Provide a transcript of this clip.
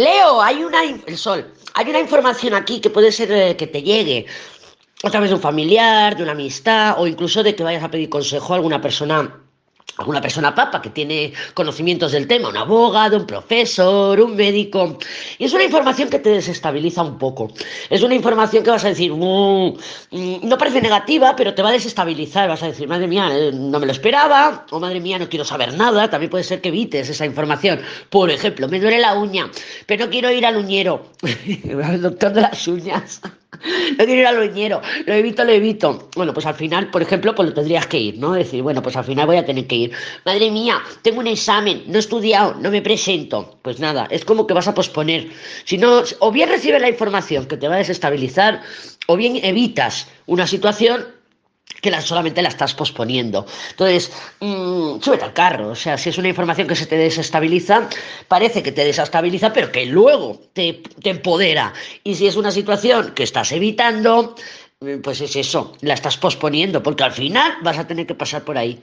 Leo, hay una, el sol, hay una información aquí que puede ser eh, que te llegue a través de un familiar, de una amistad o incluso de que vayas a pedir consejo a alguna persona alguna persona papa que tiene conocimientos del tema, un abogado, un profesor, un médico. Y es una información que te desestabiliza un poco. Es una información que vas a decir, mm, mm, no parece negativa, pero te va a desestabilizar. Vas a decir, madre mía, eh, no me lo esperaba, o madre mía, no quiero saber nada. También puede ser que evites esa información. Por ejemplo, me duele la uña, pero no quiero ir al uñero, al doctor de las uñas. No quiero ir al uñero, lo evito, lo evito. Bueno, pues al final, por ejemplo, pues lo tendrías que ir, ¿no? Decir, bueno, pues al final voy a tener que ir. Madre mía, tengo un examen, no he estudiado, no me presento. Pues nada, es como que vas a posponer. Si no, o bien recibes la información que te va a desestabilizar, o bien evitas una situación que la, solamente la estás posponiendo. Entonces, mmm, súbete al carro. O sea, si es una información que se te desestabiliza, parece que te desestabiliza, pero que luego te, te empodera. Y si es una situación que estás evitando, pues es eso, la estás posponiendo, porque al final vas a tener que pasar por ahí.